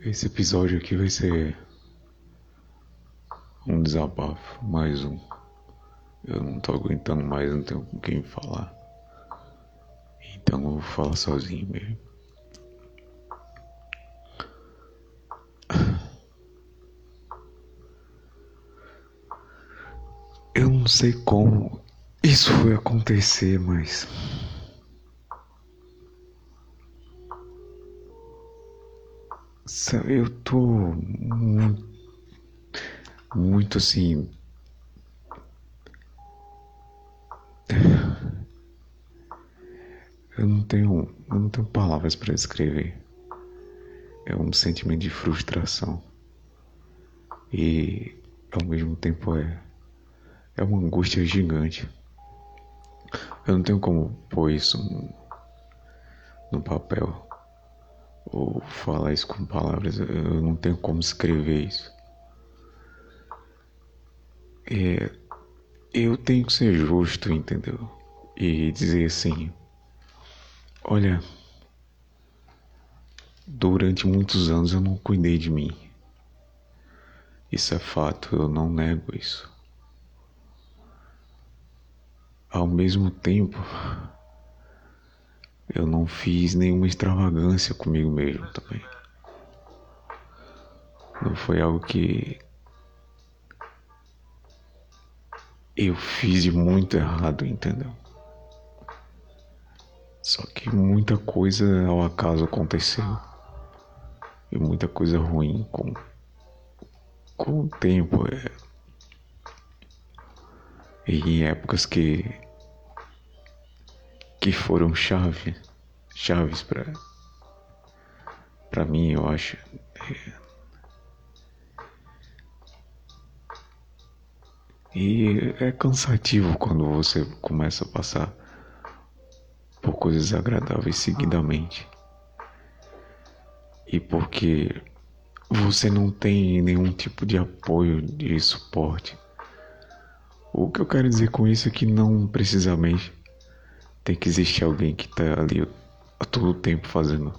Esse episódio aqui vai ser um desabafo, mais um. Eu não tô aguentando mais, não tenho com quem falar. Então eu vou falar sozinho mesmo. Eu não sei como isso foi acontecer, mas. Sabe, eu tô muito, muito assim. Eu não tenho, eu não tenho palavras para descrever. É um sentimento de frustração. E ao mesmo tempo é é uma angústia gigante. Eu não tenho como pôr isso no, no papel ou falar isso com palavras. Eu não tenho como escrever isso. É, eu tenho que ser justo, entendeu? E dizer assim: olha, durante muitos anos eu não cuidei de mim. Isso é fato, eu não nego isso. Ao mesmo tempo, eu não fiz nenhuma extravagância comigo mesmo também. Não foi algo que eu fiz de muito errado, entendeu? Só que muita coisa ao acaso aconteceu. E muita coisa ruim com, com o tempo. É. E em épocas que que foram chave, chaves para para mim, eu acho. E é cansativo quando você começa a passar por coisas agradáveis seguidamente. E porque você não tem nenhum tipo de apoio, de suporte. O que eu quero dizer com isso é que não precisamente tem que existir alguém que está ali a todo tempo fazendo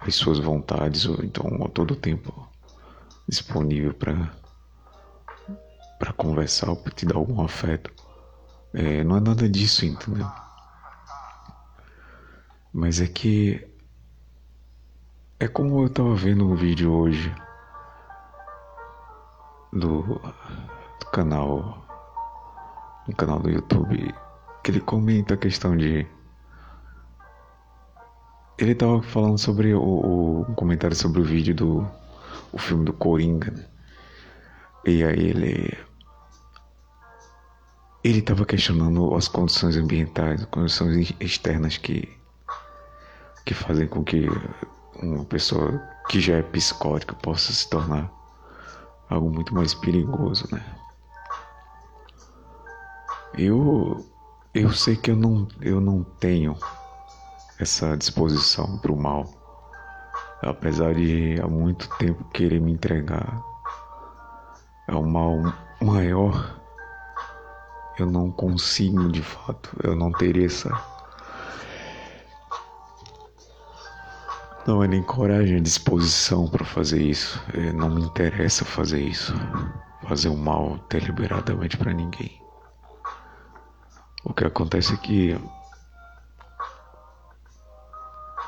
as suas vontades, ou então a todo tempo disponível para para conversar ou para te dar algum afeto. É, não é nada disso, entendeu? Mas é que é como eu tava vendo um vídeo hoje do, do canal no canal do YouTube que ele comenta a questão de. Ele tava falando sobre o, o um comentário sobre o vídeo do o filme do Coringa, né? E aí ele ele estava questionando as condições ambientais, as condições externas que que fazem com que uma pessoa que já é psicótica possa se tornar algo muito mais perigoso, né? Eu eu sei que eu não, eu não tenho essa disposição para o mal, apesar de há muito tempo querer me entregar ao mal maior, eu não consigo de fato, eu não teria essa. Não é nem coragem, é disposição para fazer isso. É, não me interessa fazer isso, fazer o mal deliberadamente para ninguém. O que acontece é que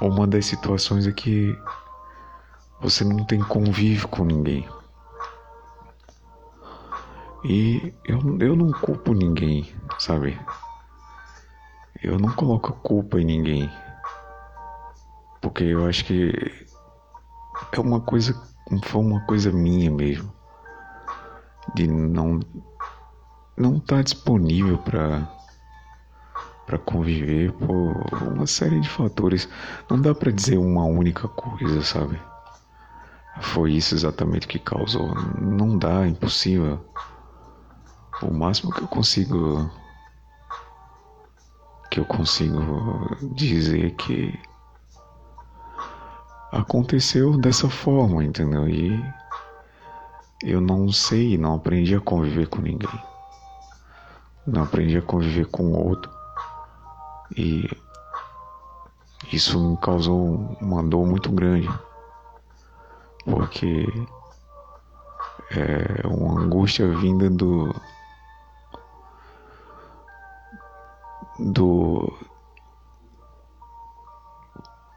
uma das situações é que você não tem convívio com ninguém. E eu, eu não culpo ninguém, sabe? Eu não coloco culpa em ninguém. Porque eu acho que é uma coisa, foi uma coisa minha mesmo. De não não estar tá disponível para para conviver por uma série de fatores. Não dá para dizer uma única coisa, sabe? Foi isso exatamente que causou. Não dá, é impossível. O máximo que eu consigo que eu consigo dizer que aconteceu dessa forma, entendeu? E eu não sei, não aprendi a conviver com ninguém. Não aprendi a conviver com outro. E isso causou uma dor muito grande, porque é uma angústia vinda do do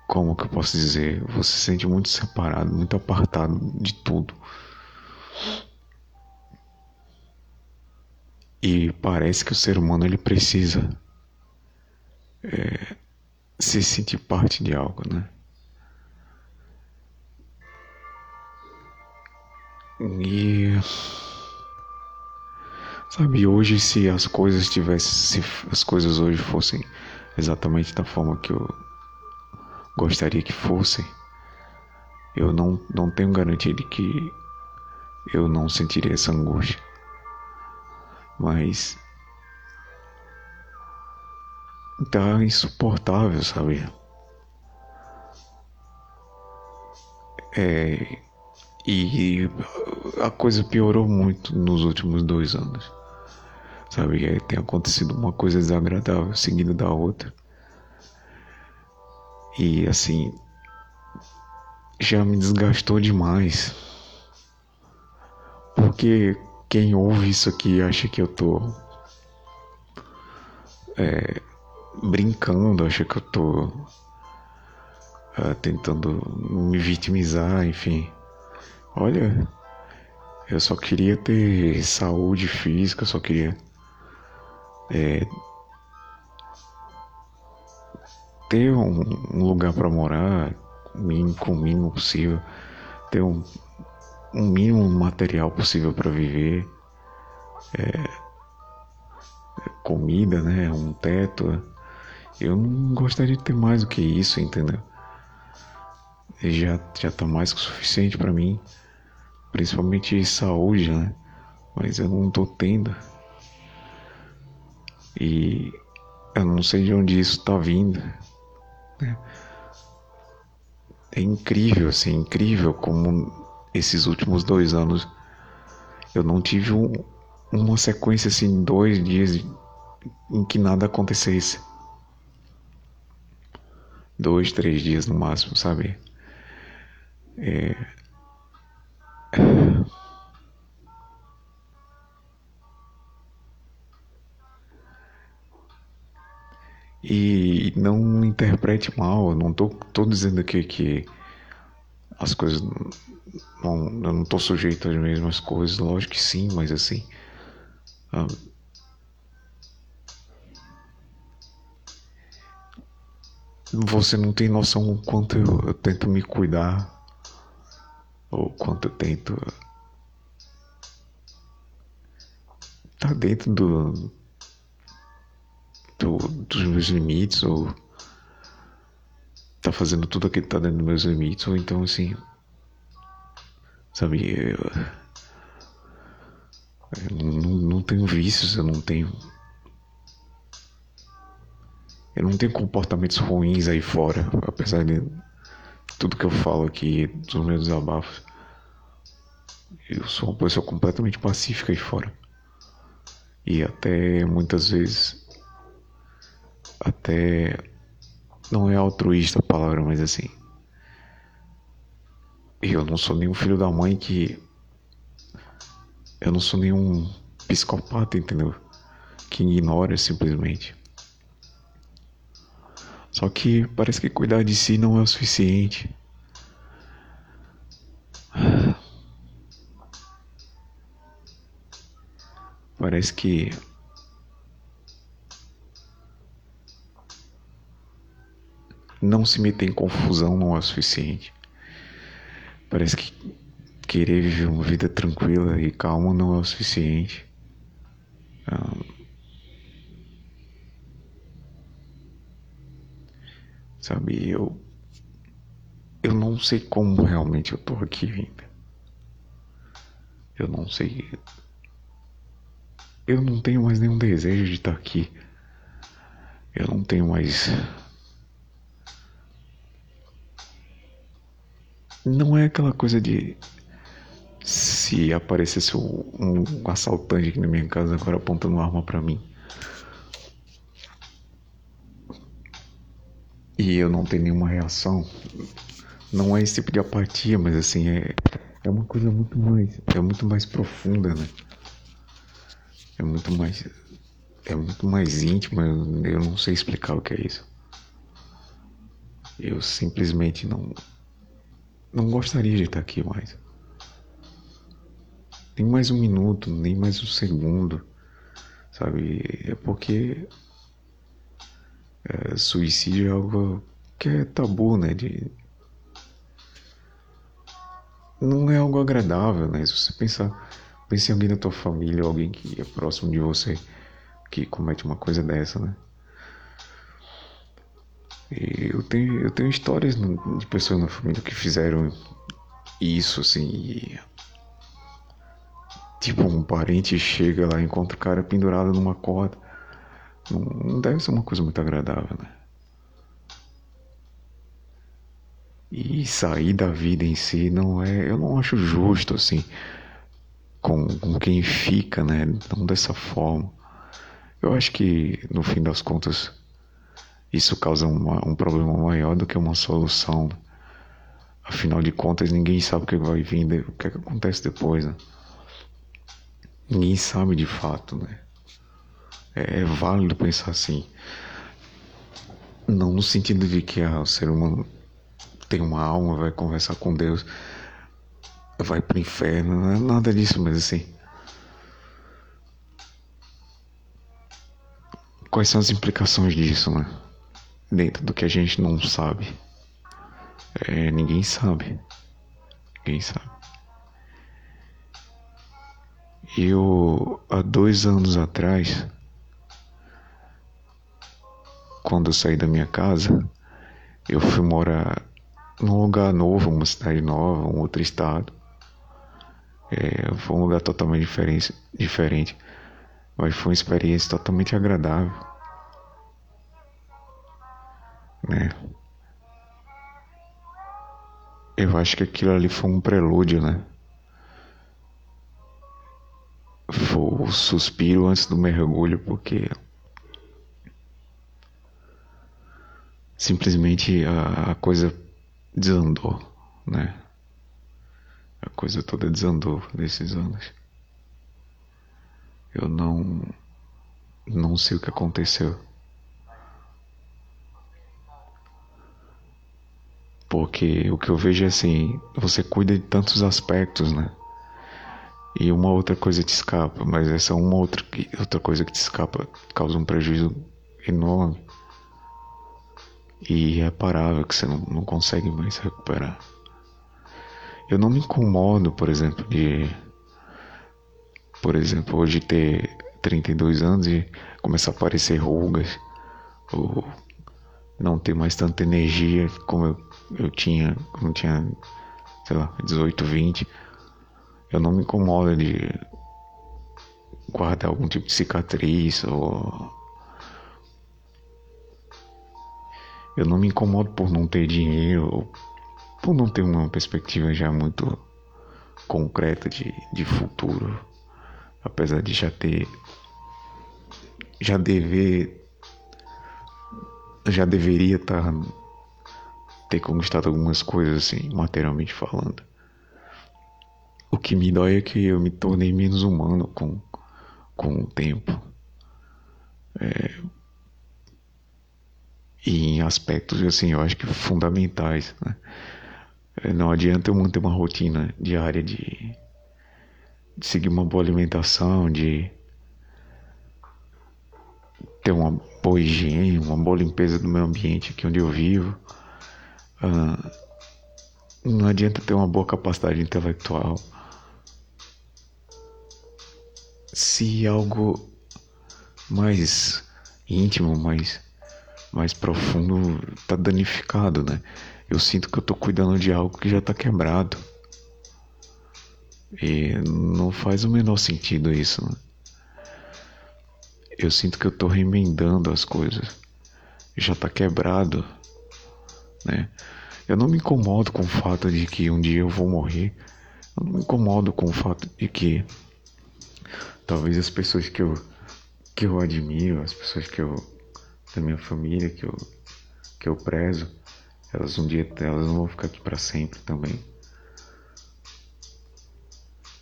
como que eu posso dizer? Você se sente muito separado, muito apartado de tudo. E parece que o ser humano ele precisa é, se sentir parte de algo, né? E sabe, hoje se as coisas tivessem, se as coisas hoje fossem exatamente da forma que eu gostaria que fossem, eu não, não tenho garantia de que eu não sentiria essa angústia. Mas tá insuportável, sabe? É, e a coisa piorou muito nos últimos dois anos. Sabe? É, tem acontecido uma coisa desagradável seguida da outra. E assim, já me desgastou demais. Porque quem ouve isso aqui acha que eu tô é, brincando, acha que eu tô é, tentando me vitimizar, enfim. Olha, eu só queria ter saúde física, só queria é, ter um, um lugar para morar, mínimo, com o mínimo possível, ter um, um mínimo material possível para viver, é, comida, né, um teto. Eu não gostaria de ter mais do que isso, entendeu? Já já tá mais que o suficiente para mim, principalmente saúde, né? Mas eu não tô tendo. E eu não sei de onde isso tá vindo. Né? É incrível, assim, incrível como esses últimos dois anos eu não tive um, uma sequência assim, dois dias em que nada acontecesse. Dois, três dias no máximo, sabe? É... E não interprete mal, não tô, tô dizendo aqui que as coisas. Não, eu não tô sujeito às mesmas coisas, lógico que sim, mas assim. Ah, você não tem noção o quanto eu, eu tento me cuidar, ou quanto eu tento. Tá dentro do, do, dos meus limites, ou tá fazendo tudo aquilo que tá dentro dos meus limites, ou então assim. Sabe, eu, eu não, não tenho vícios, eu não tenho. Eu não tenho comportamentos ruins aí fora, apesar de tudo que eu falo aqui, dos meus desabafos. Eu sou uma pessoa completamente pacífica aí fora. E até muitas vezes até não é altruísta a palavra, mas assim, eu não sou nenhum filho da mãe que eu não sou nenhum psicopata, entendeu? Que ignora simplesmente. Só que parece que cuidar de si não é o suficiente. Parece que não se meter em confusão não é o suficiente. Parece que querer viver uma vida tranquila e calma não é o suficiente. Sabe, eu eu não sei como realmente eu tô aqui vindo. Eu não sei. Eu não tenho mais nenhum desejo de estar aqui. Eu não tenho mais não é aquela coisa de se aparecesse um, um assaltante aqui na minha casa agora apontando uma arma para mim. E eu não tenho nenhuma reação, não é esse tipo de apatia, mas assim, é, é uma coisa muito mais, é muito mais profunda, né? É muito mais, é muito mais íntima, eu não sei explicar o que é isso. Eu simplesmente não, não gostaria de estar aqui mais. Nem mais um minuto, nem mais um segundo, sabe? É porque é, suicídio é algo que é tabu, né? De... Não é algo agradável, né? Se você pensar, pense em alguém da tua família, ou alguém que é próximo de você que comete uma coisa dessa, né? E eu tenho, eu tenho histórias de pessoas na família que fizeram isso, assim, e... Tipo, um parente chega lá e encontra o cara pendurado numa corda. Não deve ser uma coisa muito agradável, né? E sair da vida em si não é. Eu não acho justo, assim, com, com quem fica, né? Não dessa forma. Eu acho que, no fim das contas, isso causa uma, um problema maior do que uma solução. Afinal de contas, ninguém sabe o que vai vir, o que, é que acontece depois, né? Ninguém sabe de fato, né? É, é válido pensar assim. Não no sentido de que ah, o ser humano tem uma alma, vai conversar com Deus, vai para o inferno, não é nada disso, mas assim. Quais são as implicações disso, né? Dentro do que a gente não sabe. É, ninguém sabe. Ninguém sabe. Eu, há dois anos atrás, quando eu saí da minha casa, eu fui morar num lugar novo, uma cidade nova, um outro estado. É, foi um lugar totalmente diferente, diferente, mas foi uma experiência totalmente agradável, né? Eu acho que aquilo ali foi um prelúdio, né? Foi o suspiro antes do mergulho, porque simplesmente a, a coisa desandou, né? A coisa toda desandou nesses anos. Eu não não sei o que aconteceu. Porque o que eu vejo é assim, você cuida de tantos aspectos, né? E uma outra coisa te escapa, mas essa uma outra, outra coisa que te escapa causa um prejuízo enorme irreparável que você não, não consegue mais recuperar. Eu não me incomodo, por exemplo, de. Por exemplo, hoje ter 32 anos e começar a aparecer rugas, ou não ter mais tanta energia como eu, eu tinha quando tinha, sei lá, 18, 20. Eu não me incomodo de guardar algum tipo de cicatriz ou Eu não me incomodo por não ter dinheiro, por não ter uma perspectiva já muito concreta de, de futuro, apesar de já ter, já dever, já deveria estar tá, ter conquistado algumas coisas assim, materialmente falando. O que me dói é que eu me tornei menos humano com, com o tempo. É, em aspectos assim, eu acho que fundamentais. Né? É, não adianta eu manter uma rotina diária de, de seguir uma boa alimentação, de ter uma boa higiene, uma boa limpeza do meu ambiente aqui onde eu vivo. Uh, não adianta ter uma boa capacidade intelectual se algo mais íntimo, mais mais profundo tá danificado, né? Eu sinto que eu tô cuidando de algo que já tá quebrado. E não faz o menor sentido isso, né? Eu sinto que eu tô remendando as coisas. Já tá quebrado, né? Eu não me incomodo com o fato de que um dia eu vou morrer. Eu não me incomodo com o fato de que talvez as pessoas que eu que eu admiro, as pessoas que eu da minha família, que eu que eu prezo, elas um dia elas não vão ficar aqui para sempre também.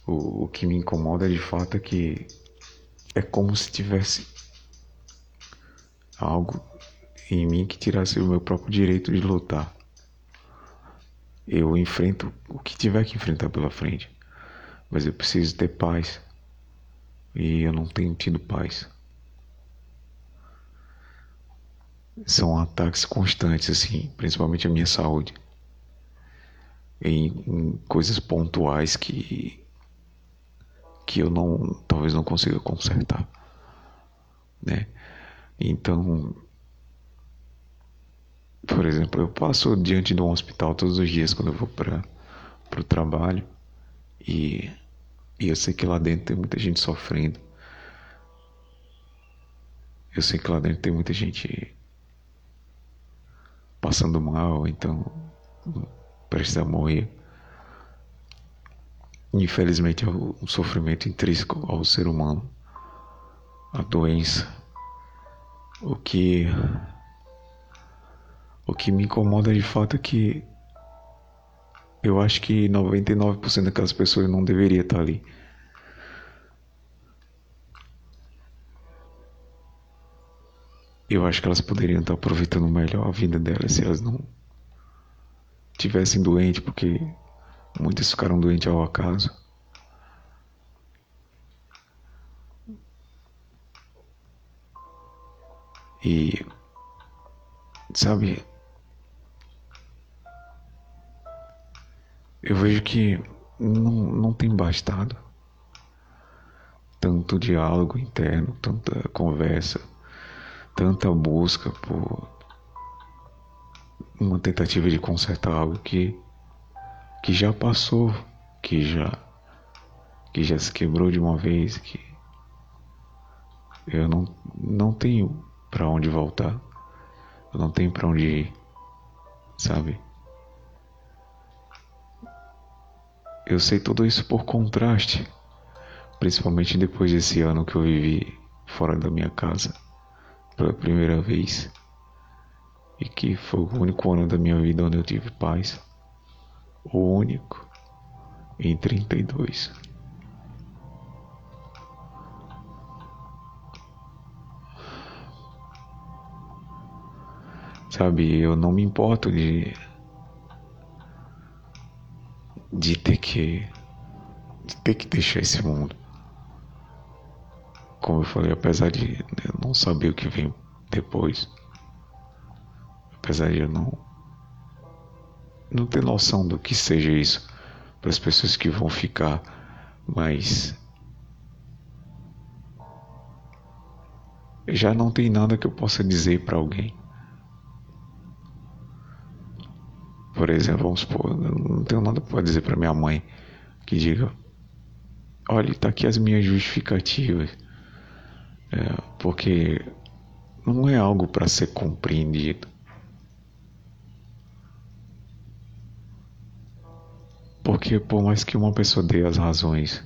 O, o que me incomoda de fato é que é como se tivesse algo em mim que tirasse o meu próprio direito de lutar. Eu enfrento o que tiver que enfrentar pela frente, mas eu preciso ter paz. E eu não tenho tido paz. São ataques constantes, assim, principalmente a minha saúde. Em, em coisas pontuais que que eu não talvez não consiga consertar, né? Então, por exemplo, eu passo diante de um hospital todos os dias quando eu vou para o trabalho e, e eu sei que lá dentro tem muita gente sofrendo. Eu sei que lá dentro tem muita gente passando mal, então prestes a morrer. Infelizmente é um sofrimento intrínseco ao ser humano, a doença. O que o que me incomoda de fato é que eu acho que 99% daquelas pessoas não deveria estar ali. Eu acho que elas poderiam estar aproveitando melhor a vida delas se elas não tivessem doente, porque muitas ficaram doentes ao acaso. E sabe, eu vejo que não, não tem bastado tanto diálogo interno, tanta conversa, tanta busca por uma tentativa de consertar algo que, que já passou, que já que já se quebrou de uma vez, que eu não, não tenho para onde voltar, eu não tenho para onde ir, sabe? Eu sei tudo isso por contraste, principalmente depois desse ano que eu vivi fora da minha casa pela primeira vez e que foi o único ano da minha vida onde eu tive paz. O único em 32. Sabe, eu não me importo de de ter que de ter que deixar esse mundo. Como eu falei, apesar de eu não saber o que vem depois, apesar de eu não não ter noção do que seja isso para as pessoas que vão ficar, mas já não tem nada que eu possa dizer para alguém. Por exemplo, vamos supor, eu não tenho nada para dizer para minha mãe que diga: olha, tá aqui as minhas justificativas, é, porque não é algo para ser compreendido. Porque por mais que uma pessoa dê as razões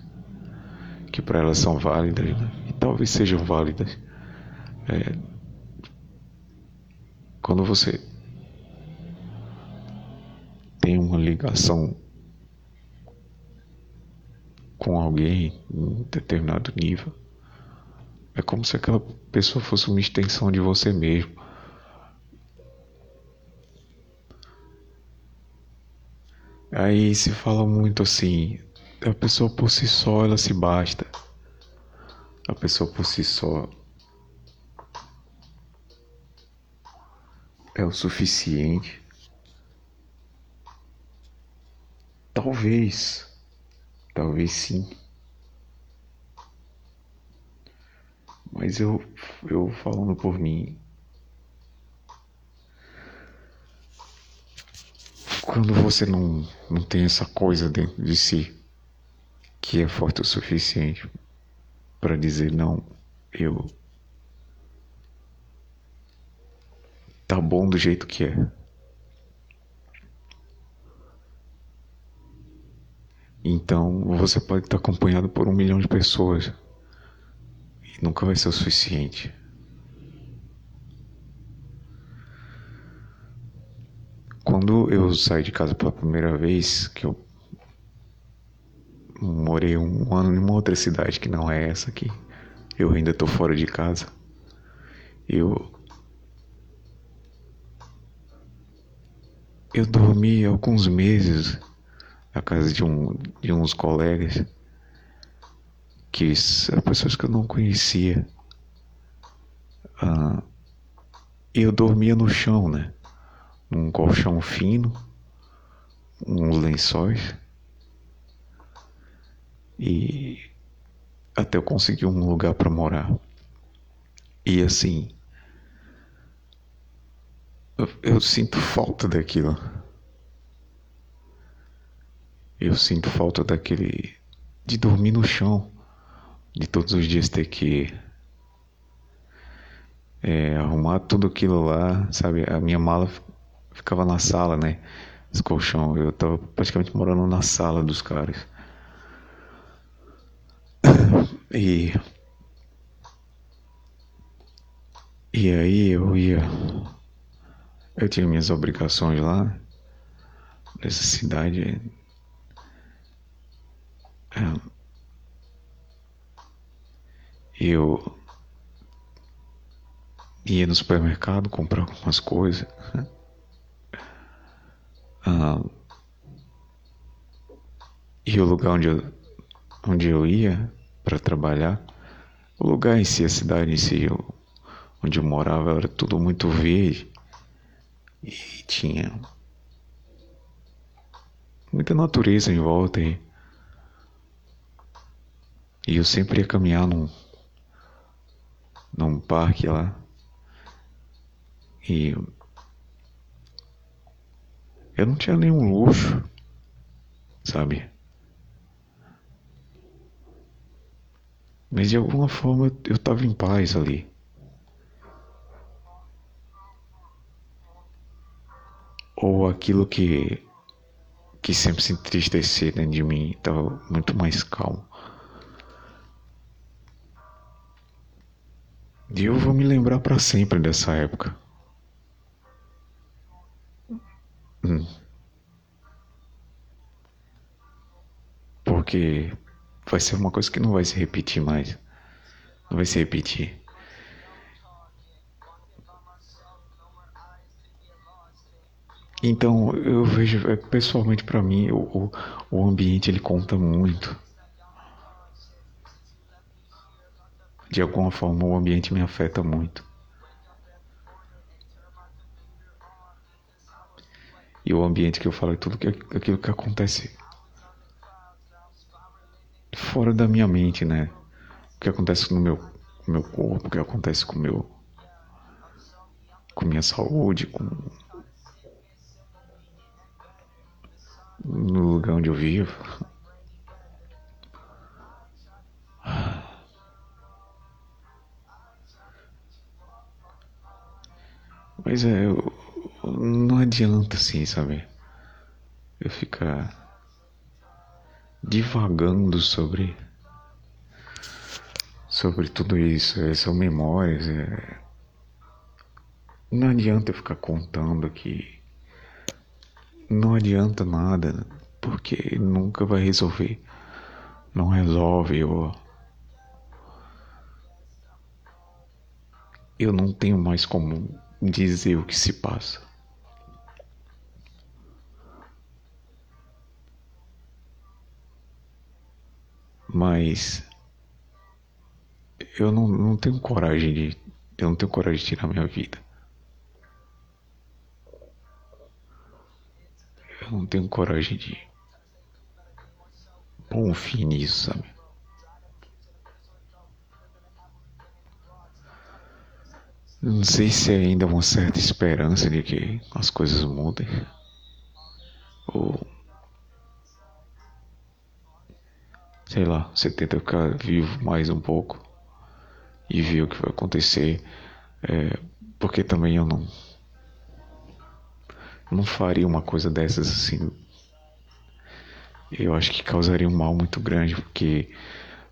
que para elas são válidas, né? e talvez sejam válidas, é, quando você tem uma ligação com alguém em determinado nível, é como se aquela pessoa fosse uma extensão de você mesmo. Aí se fala muito assim, a pessoa por si só ela se basta. A pessoa por si só é o suficiente. Talvez, talvez sim. Mas eu, eu falando por mim, quando você não, não tem essa coisa dentro de si que é forte o suficiente para dizer não, eu tá bom do jeito que é. Então você pode estar acompanhado por um milhão de pessoas nunca vai ser o suficiente. Quando eu saí de casa pela primeira vez, que eu morei um ano em uma outra cidade que não é essa aqui, eu ainda tô fora de casa. Eu eu dormi alguns meses na casa de, um, de uns colegas que pessoas que eu não conhecia. Ah, eu dormia no chão, né? Num colchão fino, uns lençóis. E até eu conseguir um lugar para morar. E assim, eu, eu sinto falta daquilo. Eu sinto falta daquele de dormir no chão, de todos os dias ter que é, arrumar tudo aquilo lá, sabe? A minha mala ficava na sala, né? Esse colchão, eu tava praticamente morando na sala dos caras. E e aí eu ia eu tinha minhas obrigações lá nessa cidade. É, eu ia no supermercado comprar algumas coisas. Né? Ah, e o lugar onde eu, onde eu ia para trabalhar, o lugar em si, a cidade em si, eu, onde eu morava, era tudo muito verde e tinha muita natureza em volta e, e eu sempre ia caminhar num, num parque lá e eu não tinha nenhum luxo, sabe? Mas de alguma forma eu estava em paz ali. ou aquilo que que sempre se entristecer dentro de mim estava muito mais calmo. E eu vou me lembrar para sempre dessa época. Hum. Porque vai ser uma coisa que não vai se repetir mais. Não vai se repetir. Então, eu vejo, é, pessoalmente para mim, o, o ambiente ele conta muito. De alguma forma, o ambiente me afeta muito. E o ambiente que eu falo é tudo que, aquilo que acontece fora da minha mente, né? O que acontece no meu, no meu corpo, o que acontece com meu com minha saúde, com no lugar onde eu vivo. Mas é, eu, não adianta assim, sabe? Eu ficar divagando sobre sobre tudo isso, é, são memórias. É... Não adianta eu ficar contando aqui não adianta nada, porque nunca vai resolver. Não resolve. Eu, eu não tenho mais como dizer o que se passa. Mas eu não, não tenho coragem de. Eu não tenho coragem de tirar minha vida. Eu não tenho coragem de um fim nisso, sabe? Não sei se ainda uma certa esperança de que as coisas mudem. Ou. Sei lá, você tenta ficar vivo mais um pouco e ver o que vai acontecer. É, porque também eu não não faria uma coisa dessas assim. Eu acho que causaria um mal muito grande, porque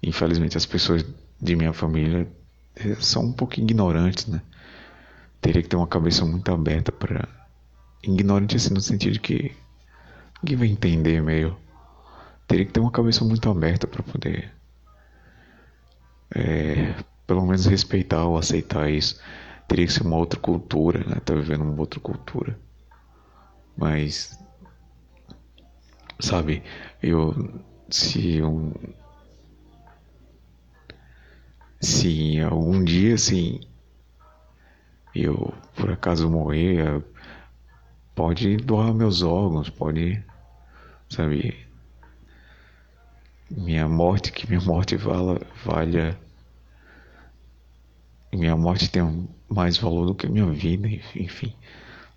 infelizmente as pessoas de minha família eh, são um pouco ignorantes, né? Teria que ter uma cabeça muito aberta para ignorante assim no sentido de que ninguém vai entender meio. Teria que ter uma cabeça muito aberta para poder é, pelo menos respeitar ou aceitar isso. Teria que ser uma outra cultura, né? Tá vivendo uma outra cultura. Mas sabe, eu se um se algum dia assim eu por acaso morrer, pode doar meus órgãos, pode, sabe, minha morte, que minha morte vala, valha, minha morte tem mais valor do que minha vida, enfim,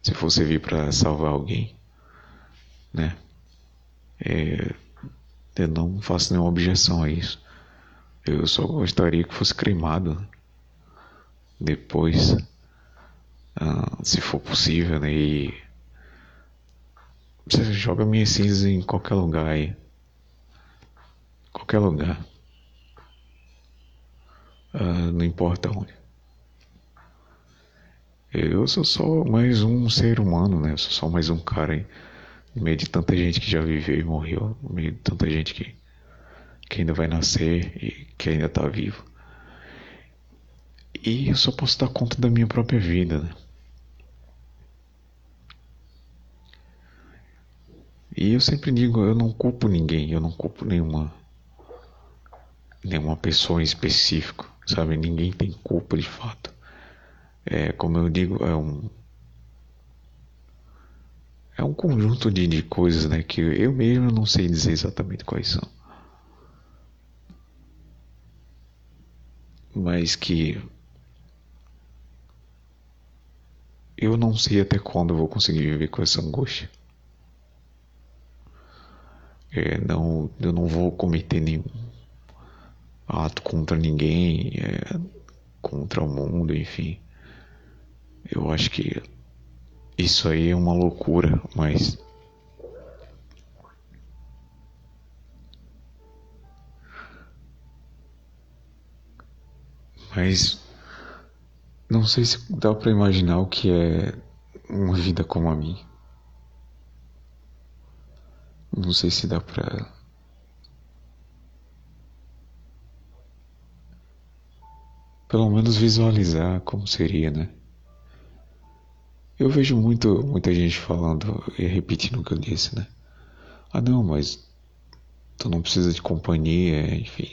se for servir para salvar alguém, né? É, eu não faço nenhuma objeção a isso. Eu só gostaria que fosse cremado depois, ah, se for possível, né? E você joga minhas cinzas em qualquer lugar aí. Qualquer lugar. Ah, não importa onde. Eu sou só mais um ser humano, né? Eu sou só mais um cara aí. No meio de tanta gente que já viveu e morreu. No meio de tanta gente que, que ainda vai nascer e que ainda tá vivo. E eu só posso dar conta da minha própria vida, né? E eu sempre digo, eu não culpo ninguém, eu não culpo nenhuma nenhuma pessoa em específico, sabe? Ninguém tem culpa de fato. É, como eu digo, é um é um conjunto de, de coisas, né, que eu mesmo não sei dizer exatamente quais são. Mas que eu não sei até quando eu vou conseguir viver com essa angústia. É, não, eu não vou cometer nenhum ato contra ninguém, é, contra o mundo, enfim. Eu acho que isso aí é uma loucura, mas. Mas não sei se dá para imaginar o que é uma vida como a minha. Não sei se dá pra. Pelo menos visualizar como seria, né? Eu vejo muito, muita gente falando e repetindo o que eu disse, né? Ah, não, mas tu não precisa de companhia, enfim,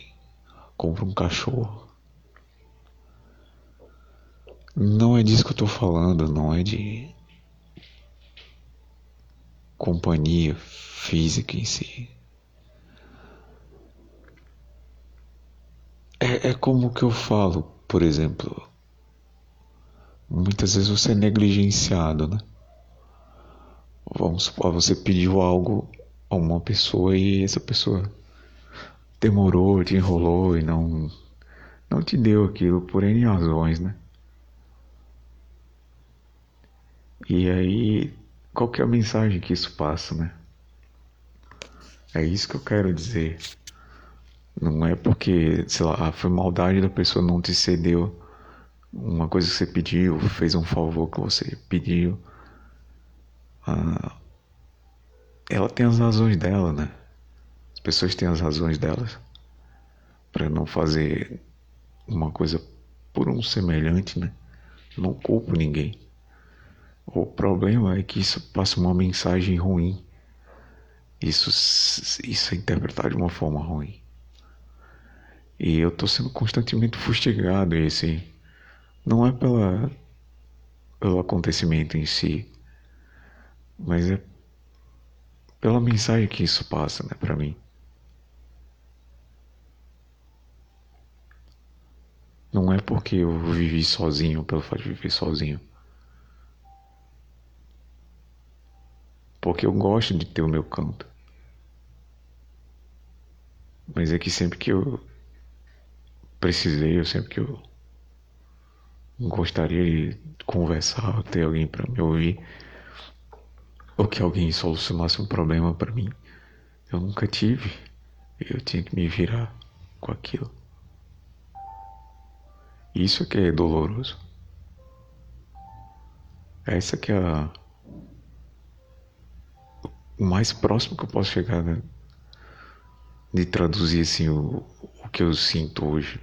compra um cachorro. Não é disso que eu tô falando, não é de companhia física em si. É, é como que eu falo, por exemplo, muitas vezes você é negligenciado, né? Vamos supor, você pediu algo a uma pessoa e essa pessoa demorou, te enrolou e não, não te deu aquilo por N razões, né? E aí, qual que é a mensagem que isso passa, né? É isso que eu quero dizer. Não é porque, sei lá, foi maldade da pessoa não te cedeu uma coisa que você pediu, fez um favor que você pediu. Ah, ela tem as razões dela, né? As pessoas têm as razões delas para não fazer uma coisa por um semelhante, né? Não culpo ninguém. O problema é que isso passa uma mensagem ruim isso, isso é interpretado de uma forma ruim. E eu estou sendo constantemente fustigado esse não é pela pelo acontecimento em si, mas é pela mensagem que isso passa, né, para mim. Não é porque eu vivi sozinho, pelo fato de viver sozinho. Porque eu gosto de ter o meu canto. Mas é que sempre que eu precisei, eu sempre que eu gostaria de conversar, ter alguém para me ouvir, ou que alguém solucionasse um problema para mim, eu nunca tive. Eu tinha que me virar com aquilo. Isso que é doloroso. Essa que é a o mais próximo que eu posso chegar né, de traduzir assim o, o que eu sinto hoje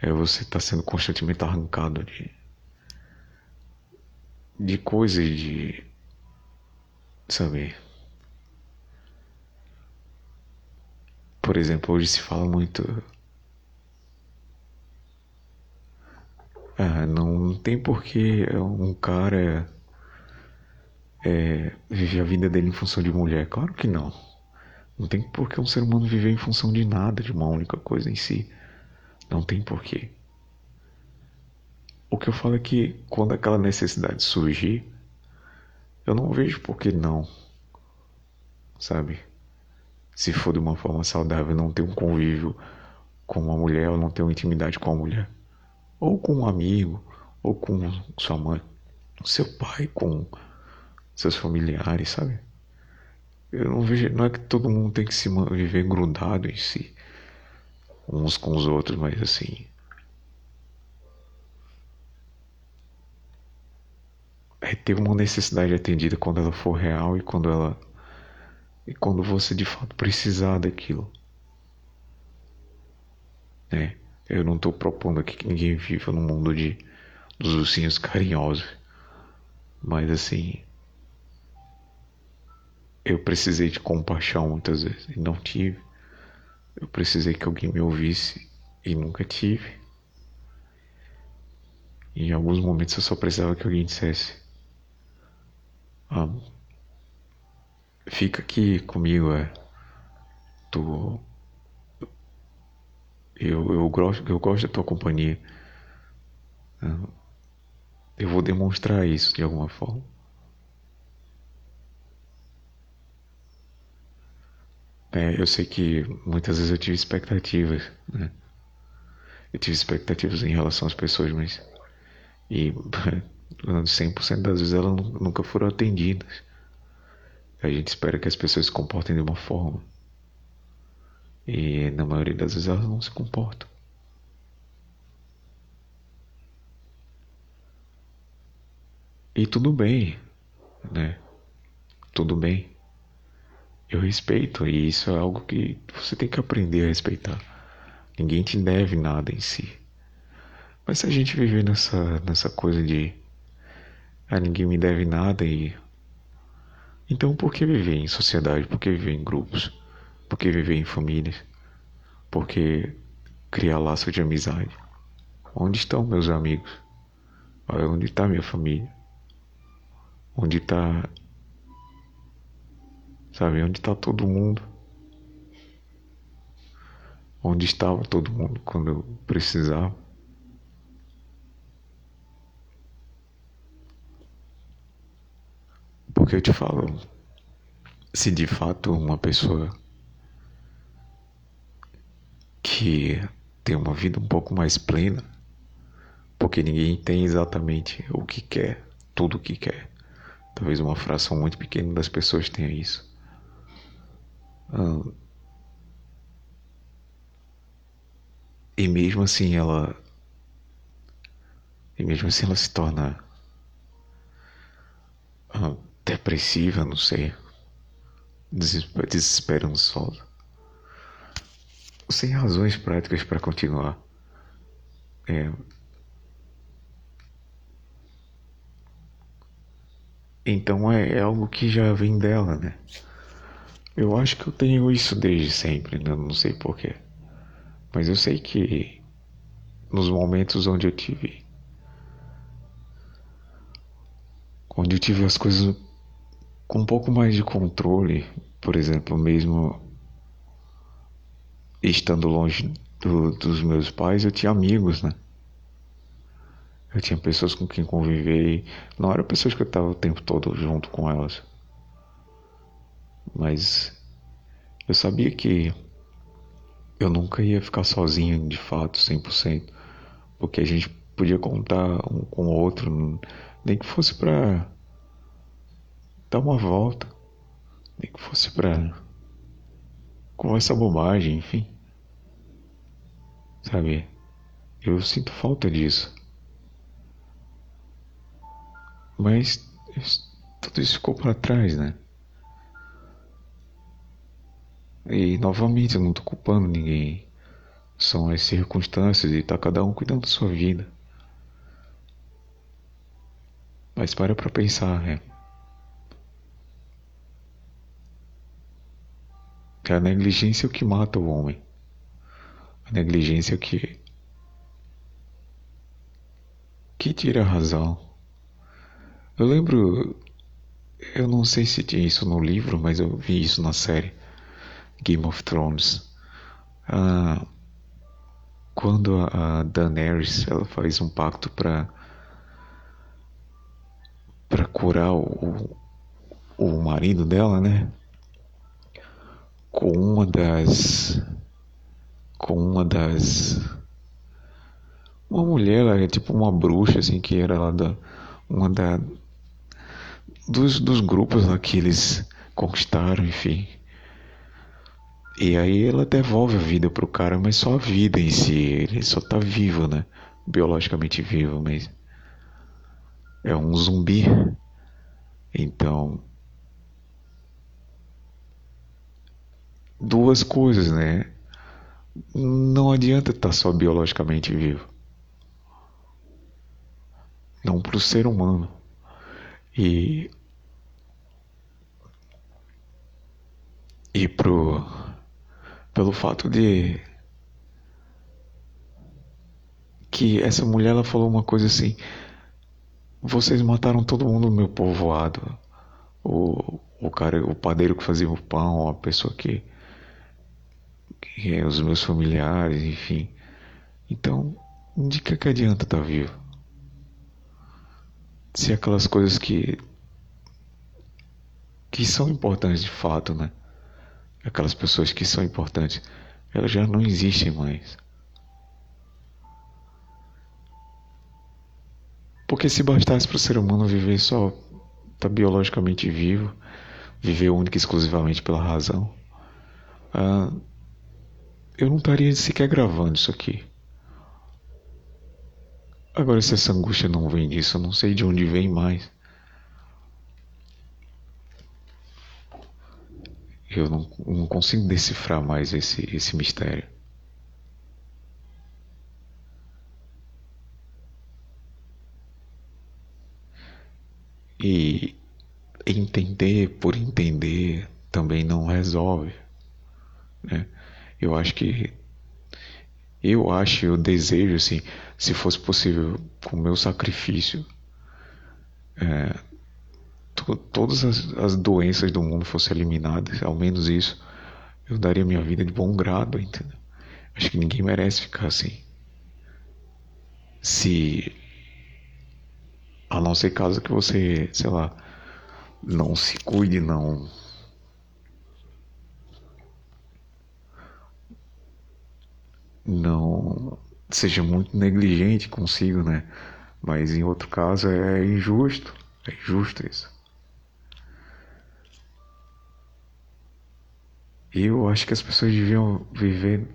é você estar tá sendo constantemente arrancado de de coisas de saber por exemplo hoje se fala muito ah, não tem porquê um cara é, viver a vida dele em função de mulher. Claro que não. Não tem por que um ser humano viver em função de nada, de uma única coisa em si. Não tem porquê. O que eu falo é que quando aquela necessidade surgir, eu não vejo por que não. Sabe? Se for de uma forma saudável, não ter um convívio com uma mulher, ou não ter uma intimidade com a mulher. Ou com um amigo, ou com sua mãe, seu pai, com seus familiares, sabe? Eu não vejo, não é que todo mundo tem que se viver grudado em si, uns com os outros, mas assim. É ter uma necessidade atendida quando ela for real e quando ela. E quando você de fato precisar daquilo. Né? Eu não estou propondo aqui que ninguém viva no mundo de, dos ursinhos carinhosos. Mas assim, eu precisei de compaixão muitas vezes e não tive. Eu precisei que alguém me ouvisse e nunca tive. E em alguns momentos eu só precisava que alguém dissesse: ah, Fica aqui comigo, é. Tu. Eu, eu, gosto, eu gosto da tua companhia. Eu vou demonstrar isso de alguma forma. É, eu sei que muitas vezes eu tive expectativas, né? Eu tive expectativas em relação às pessoas, mas. E 100% das vezes elas nunca foram atendidas. A gente espera que as pessoas se comportem de uma forma. E na maioria das vezes elas não se comportam. E tudo bem, né? Tudo bem. Eu respeito, e isso é algo que você tem que aprender a respeitar. Ninguém te deve nada em si. Mas se a gente viver nessa, nessa coisa de. Ah, ninguém me deve nada e. Então por que viver em sociedade? Por que viver em grupos? Por que viver em famílias? Por que criar laços de amizade? Onde estão meus amigos? Onde está minha família? Onde está Sabe, onde está todo mundo? Onde estava todo mundo quando eu precisava? Porque eu te falo, se de fato uma pessoa que tem uma vida um pouco mais plena, porque ninguém tem exatamente o que quer, tudo o que quer. Talvez uma fração muito pequena das pessoas tenha isso. Ah, e mesmo assim ela. E mesmo assim ela se torna. Ah, depressiva, não sei. Desesperançosa. Sem razões práticas para continuar. É, então é, é algo que já vem dela, né? Eu acho que eu tenho isso desde sempre, né? não sei porquê. Mas eu sei que nos momentos onde eu tive. Onde eu tive as coisas com um pouco mais de controle, por exemplo, mesmo estando longe do, dos meus pais, eu tinha amigos, né? Eu tinha pessoas com quem conviver. Não eram pessoas que eu estava o tempo todo junto com elas. Mas eu sabia que eu nunca ia ficar sozinho de fato, 100%, porque a gente podia contar um com o outro, nem que fosse para dar uma volta, nem que fosse para conversar bobagem, enfim. Sabe? Eu sinto falta disso. Mas tudo isso ficou para trás, né? E novamente eu não estou culpando ninguém. São as circunstâncias e tá cada um cuidando da sua vida. Mas para pra pensar? É a negligência é o que mata o homem. A negligência é o que. que tira a razão. Eu lembro. Eu não sei se tinha isso no livro, mas eu vi isso na série Game of Thrones. Ah, quando a Daenerys ela faz um pacto para para curar o, o marido dela, né? Com uma das com uma das uma mulher, ela é tipo uma bruxa assim que era lá da uma da dos, dos grupos lá que eles conquistaram, enfim. E aí ela devolve a vida pro cara, mas só a vida em si, ele só tá vivo, né? Biologicamente vivo, mas é um zumbi. Então, duas coisas, né? Não adianta estar tá só biologicamente vivo. Não para o ser humano. E e pro pelo fato de que essa mulher ela falou uma coisa assim vocês mataram todo mundo no meu povoado. O, o cara, o padeiro que fazia o pão, a pessoa que, que é os meus familiares, enfim. Então, de que, que adianta estar tá vivo? Se aquelas coisas que que são importantes de fato, né? Aquelas pessoas que são importantes, elas já não existem mais. Porque se bastasse para o ser humano viver só tá biologicamente vivo, viver única e exclusivamente pela razão, ah, eu não estaria sequer gravando isso aqui. Agora, se essa angústia não vem disso, eu não sei de onde vem mais. Eu não, não consigo decifrar mais esse, esse mistério. E entender por entender também não resolve. Né? Eu acho que eu acho, eu desejo assim, se fosse possível, com o meu sacrifício, é, to, todas as, as, doenças do mundo fossem eliminadas, ao menos isso, eu daria minha vida de bom grado, entendeu? Acho que ninguém merece ficar assim. Se a não ser caso que você, sei lá, não se cuide, não. Não seja muito negligente consigo, né? Mas em outro caso é injusto. É injusto isso. Eu acho que as pessoas deviam viver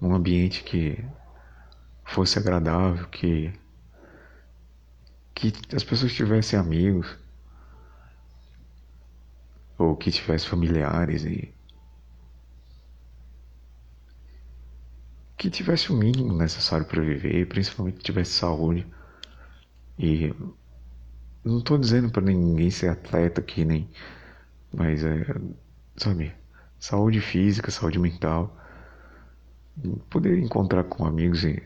num ambiente que fosse agradável, que que as pessoas tivessem amigos ou que tivessem familiares e que tivesse o mínimo necessário para viver, principalmente que tivesse saúde. E não estou dizendo para ninguém ser atleta aqui nem, mas é, sabe, saúde física, saúde mental, poder encontrar com amigos e,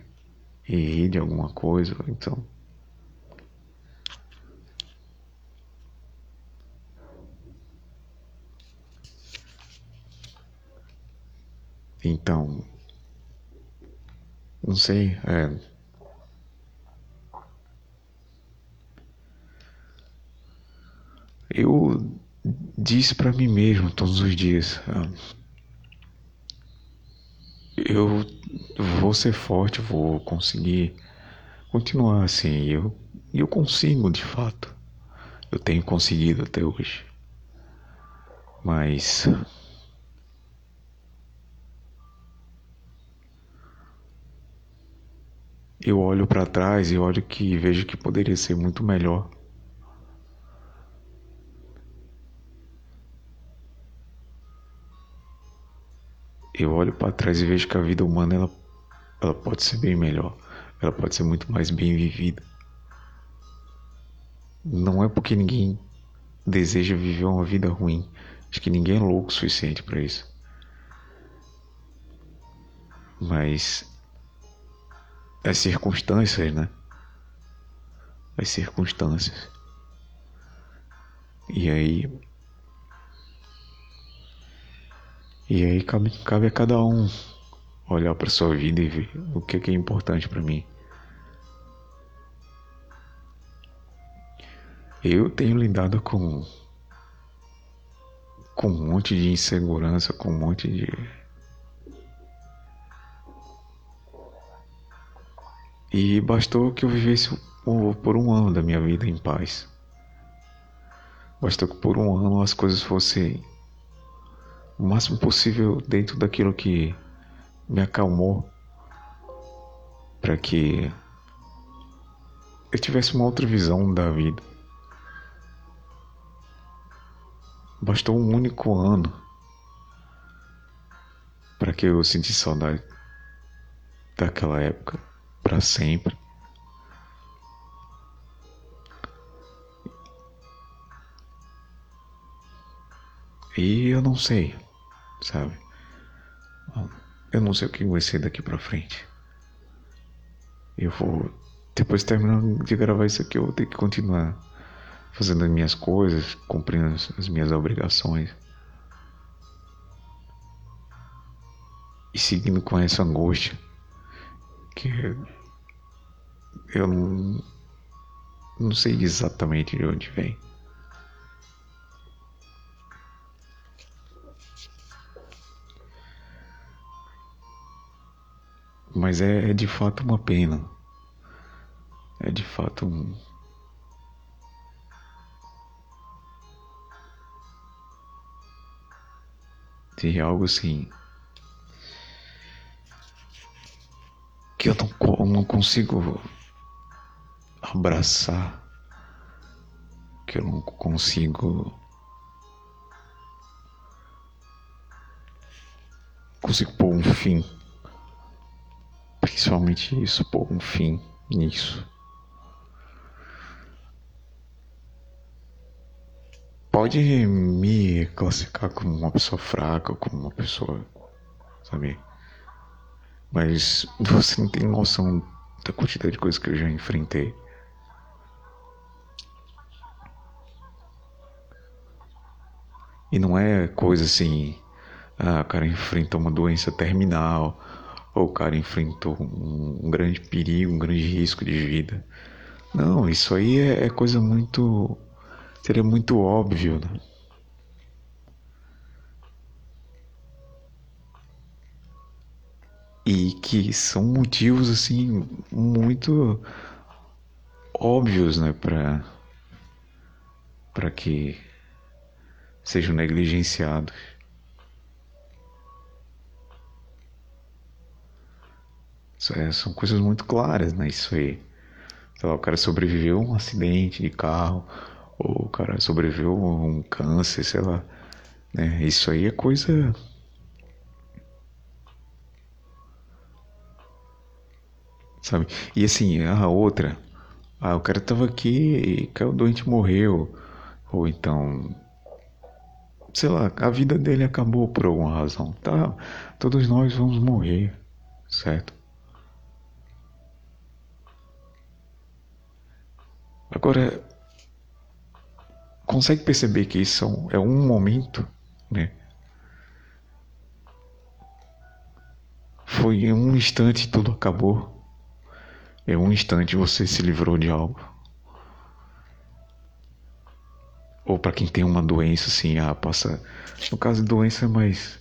e rir de alguma coisa, então. Então, não sei, é, eu disse para mim mesmo todos os dias, ah, eu vou ser forte, vou conseguir continuar assim, eu eu consigo de fato, eu tenho conseguido até hoje, mas eu olho para trás e olho que vejo que poderia ser muito melhor. Eu olho para trás e vejo que a vida humana ela, ela pode ser bem melhor, ela pode ser muito mais bem vivida. Não é porque ninguém deseja viver uma vida ruim, acho que ninguém é louco o suficiente para isso. Mas as circunstâncias, né? As circunstâncias. E aí. E aí cabe, cabe a cada um olhar para sua vida e ver o que é, que é importante para mim. Eu tenho lidado com com um monte de insegurança, com um monte de E bastou que eu vivesse por um ano da minha vida em paz. Bastou que por um ano as coisas fossem o máximo possível dentro daquilo que me acalmou para que eu tivesse uma outra visão da vida. Bastou um único ano para que eu sentisse saudade daquela época para sempre. E eu não sei, sabe? Eu não sei o que vai ser daqui para frente. Eu vou depois terminando de gravar isso aqui, eu vou ter que continuar fazendo as minhas coisas, cumprindo as minhas obrigações. E seguindo com essa angústia que eu não, não sei exatamente de onde vem. Mas é, é de fato uma pena. É de fato um. De algo assim. que eu não, não consigo abraçar, que eu não consigo. Consigo pôr um fim. Principalmente isso, pôr um fim nisso. Pode me classificar como uma pessoa fraca, como uma pessoa, sabe? Mas você não tem noção da quantidade de coisas que eu já enfrentei. E não é coisa assim, ah, o cara enfrentou uma doença terminal, ou o cara enfrentou um, um grande perigo, um grande risco de vida. Não, isso aí é, é coisa muito. seria muito óbvio, né? e que são motivos assim muito óbvios, né, para para que sejam negligenciados. São coisas muito claras, né? Isso aí. Sei lá, o cara sobreviveu a um acidente de carro, ou o cara sobreviveu a um câncer, sei lá. Né? Isso aí é coisa sabe? E assim, a outra, ah, o cara tava aqui, caiu doente e morreu, ou então, sei lá, a vida dele acabou por alguma razão, tá? Todos nós vamos morrer, certo? Agora, consegue perceber que isso é um momento, né? Foi em um instante tudo acabou. Em um instante você se livrou de algo. Ou para quem tem uma doença assim, ah, passa. No caso de doença é mais.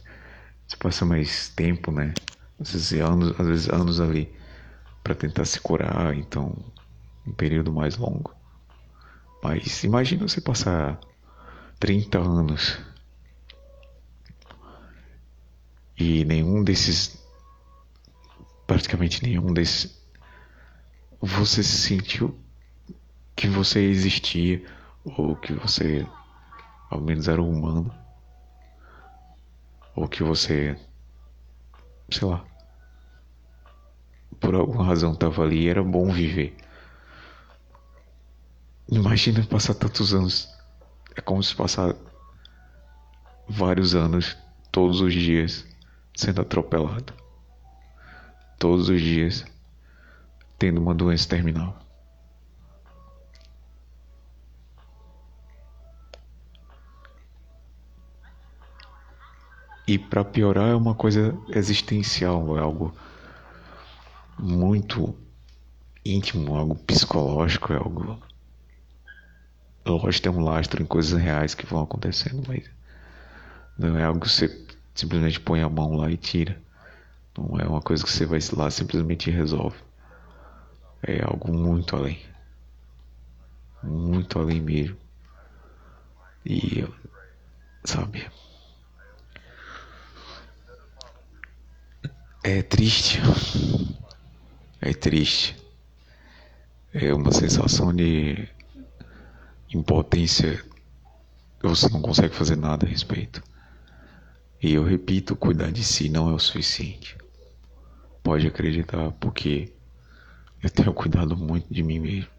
Você passa mais tempo, né? Às vezes anos, às vezes anos ali para tentar se curar, então um período mais longo. Mas imagina você passar 30 anos e nenhum desses praticamente nenhum desses você se sentiu que você existia ou que você ao menos era humano ou que você sei lá, por alguma razão estava ali, era bom viver. Imagina passar tantos anos. É como se passar vários anos, todos os dias, sendo atropelado. Todos os dias, tendo uma doença terminal. E para piorar é uma coisa existencial, é algo muito íntimo, algo psicológico, é algo. Lógico, tem um lastro em coisas reais que vão acontecendo, mas não é algo que você simplesmente põe a mão lá e tira. Não é uma coisa que você vai lá simplesmente resolve. É algo muito além. Muito além mesmo. E, sabe? É triste. É triste. É uma sensação de impotência. Você não consegue fazer nada a respeito. E eu repito, cuidar de si não é o suficiente. Pode acreditar, porque eu tenho cuidado muito de mim mesmo,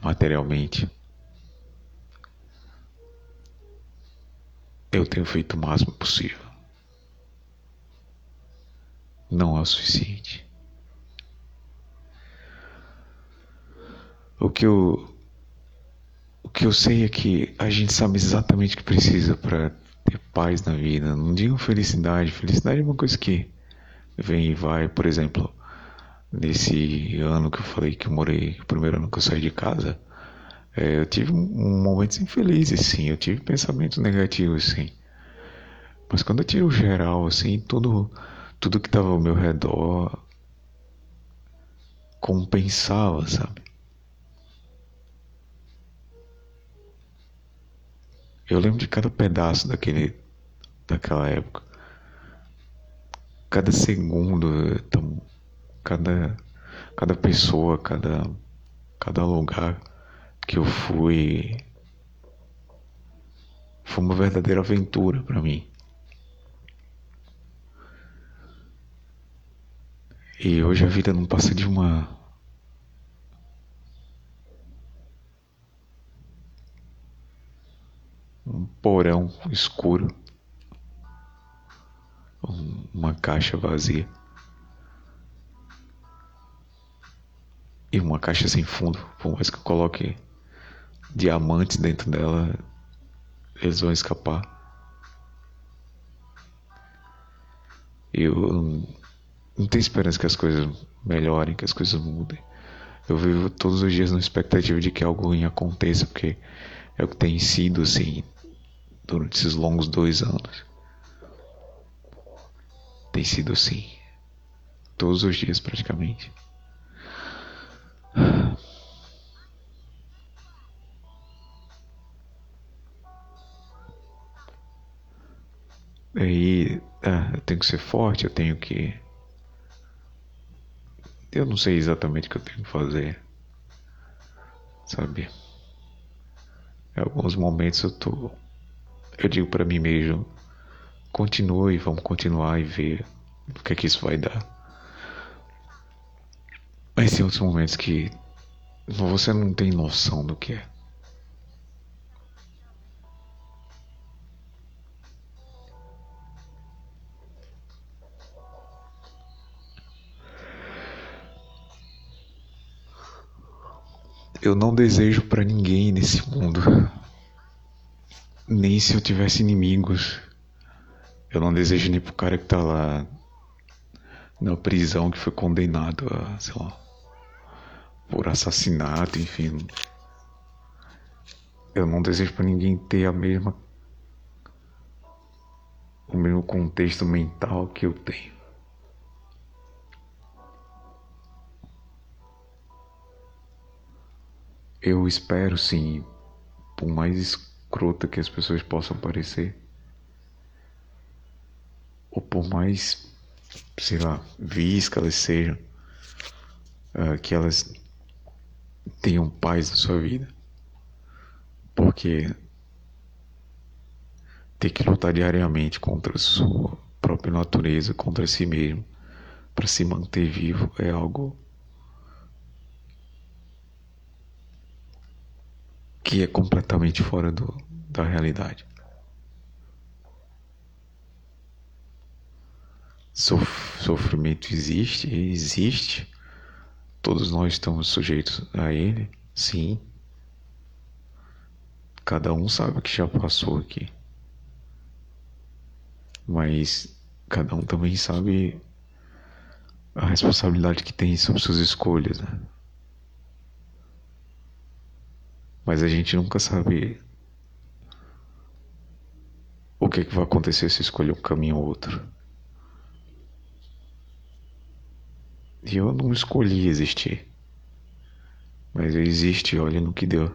materialmente. Eu tenho feito o máximo possível. Não é o suficiente. O que eu o que eu sei é que a gente sabe exatamente o que precisa para ter paz na vida. Não digo felicidade. Felicidade é uma coisa que vem e vai. Por exemplo, nesse ano que eu falei que eu morei, o primeiro ano que eu saí de casa, é, eu tive um momentos infelizes, sim. Eu tive pensamentos negativos, sim. Mas quando eu tiro o geral, assim, tudo, tudo que estava ao meu redor compensava, sabe? Eu lembro de cada pedaço daquele, daquela época. Cada segundo, então, cada, cada pessoa, cada, cada lugar que eu fui foi uma verdadeira aventura para mim. E hoje a vida não passa de uma um porão escuro, uma caixa vazia e uma caixa sem fundo. Por mais que eu coloque diamantes dentro dela, eles vão escapar. Eu não tenho esperança que as coisas melhorem, que as coisas mudem. Eu vivo todos os dias na expectativa de que algo ruim aconteça, porque é o que tem sido assim durante esses longos dois anos. Tem sido assim. Todos os dias praticamente. Aí ah, eu tenho que ser forte, eu tenho que. Eu não sei exatamente o que eu tenho que fazer. Sabe? Em alguns momentos eu tô eu digo para mim mesmo: continue, vamos continuar e ver o que é que isso vai dar. Mas tem outros momentos que você não tem noção do que é. Eu não desejo para ninguém nesse mundo nem se eu tivesse inimigos. Eu não desejo nem pro cara que tá lá na prisão que foi condenado a, sei lá, por assassinato, enfim. Eu não desejo para ninguém ter a mesma o mesmo contexto mental que eu tenho. Eu espero sim, por mais escrota que as pessoas possam parecer, ou por mais, sei lá, vis que elas sejam, uh, que elas tenham paz na sua vida, porque ter que lutar diariamente contra a sua própria natureza contra si mesmo para se manter vivo é algo que é completamente fora do, da realidade. Sof sofrimento existe, existe. Todos nós estamos sujeitos a ele, sim. Cada um sabe o que já passou aqui. Mas cada um também sabe a responsabilidade que tem sobre suas escolhas, né? Mas a gente nunca sabe o que, é que vai acontecer se escolher um caminho ou outro. E eu não escolhi existir. Mas eu existi, olha no que deu.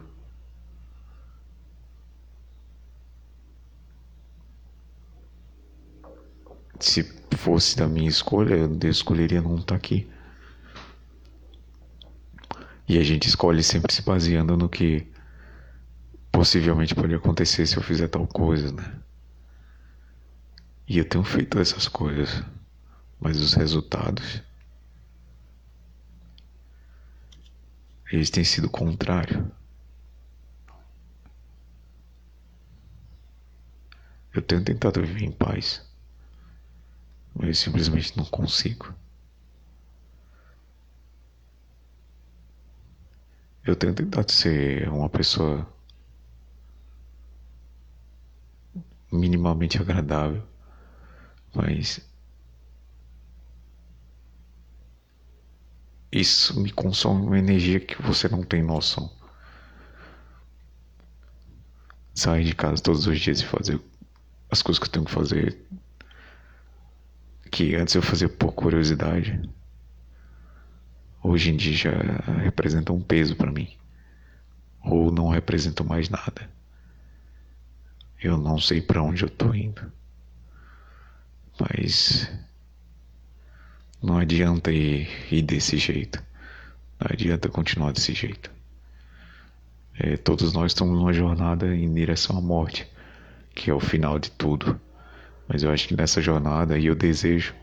Se fosse da minha escolha, eu escolheria não estar aqui. E a gente escolhe sempre se baseando no que possivelmente pode acontecer se eu fizer tal coisa, né? E eu tenho feito essas coisas, mas os resultados eles têm sido o contrário. Eu tenho tentado viver em paz, mas eu simplesmente não consigo. Eu tenho tentado ser uma pessoa minimamente agradável, mas Isso me consome uma energia que você não tem noção. Sair de casa todos os dias e fazer as coisas que eu tenho que fazer. Que antes eu fazia por curiosidade. Hoje em dia já representa um peso para mim. Ou não representa mais nada. Eu não sei para onde eu tô indo. Mas não adianta ir, ir desse jeito. Não adianta continuar desse jeito. É, todos nós estamos numa jornada em direção à morte, que é o final de tudo. Mas eu acho que nessa jornada, eu desejo,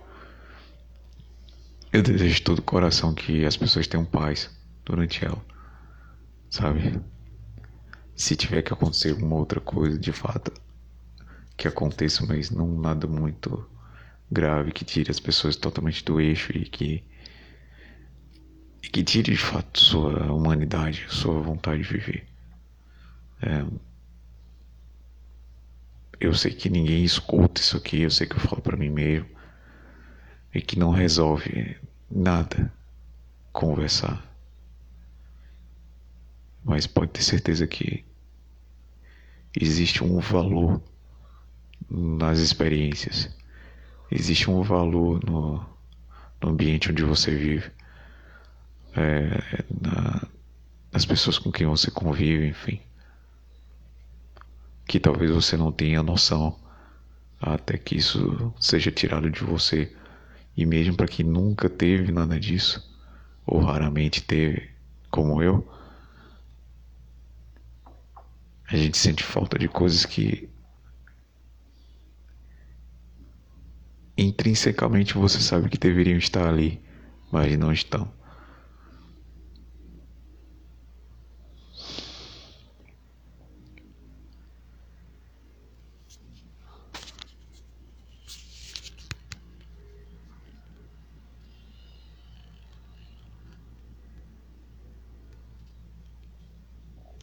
eu desejo de todo o coração que as pessoas tenham paz durante ela, sabe? Se tiver que acontecer alguma outra coisa, de fato, que aconteça, mas não nada muito grave que tire as pessoas totalmente do eixo e que e que tire de fato sua humanidade, sua vontade de viver. É, eu sei que ninguém escuta isso aqui, eu sei que eu falo para mim mesmo e que não resolve nada conversar. Mas pode ter certeza que existe um valor nas experiências existe um valor no, no ambiente onde você vive, é, na, nas pessoas com quem você convive, enfim. Que talvez você não tenha noção até que isso seja tirado de você. E mesmo para quem nunca teve nada disso, ou raramente teve, como eu, a gente sente falta de coisas que intrinsecamente você sabe que deveriam estar ali, mas não estão.